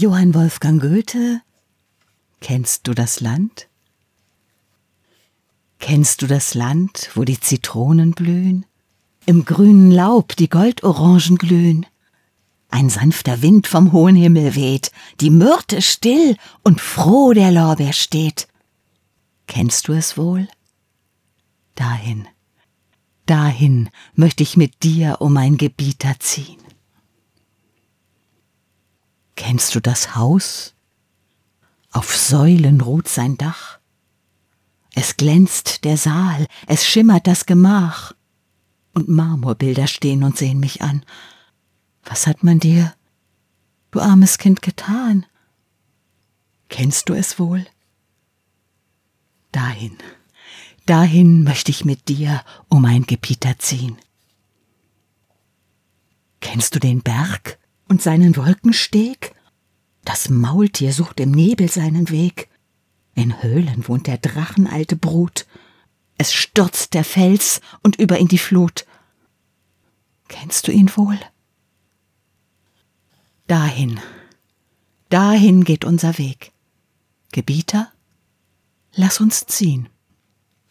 Johann Wolfgang Goethe, kennst du das Land? Kennst du das Land, wo die Zitronen blühen, im grünen Laub die Goldorangen glühen, ein sanfter Wind vom hohen Himmel weht, die Myrte still und froh der Lorbeer steht. Kennst du es wohl? Dahin, dahin möchte ich mit dir um ein Gebieter ziehen. Kennst du das Haus? Auf Säulen ruht sein Dach. Es glänzt der Saal, es schimmert das Gemach, und Marmorbilder stehen und sehen mich an. Was hat man dir, du armes Kind, getan? Kennst du es wohl? Dahin, dahin möchte ich mit dir um ein Gebieter ziehen. Kennst du den Berg und seinen Wolkensteg? Das Maultier sucht im Nebel seinen Weg. In Höhlen wohnt der Drachenalte Brut. Es stürzt der Fels und über in die Flut. Kennst du ihn wohl? Dahin, dahin geht unser Weg. Gebieter, lass uns ziehen.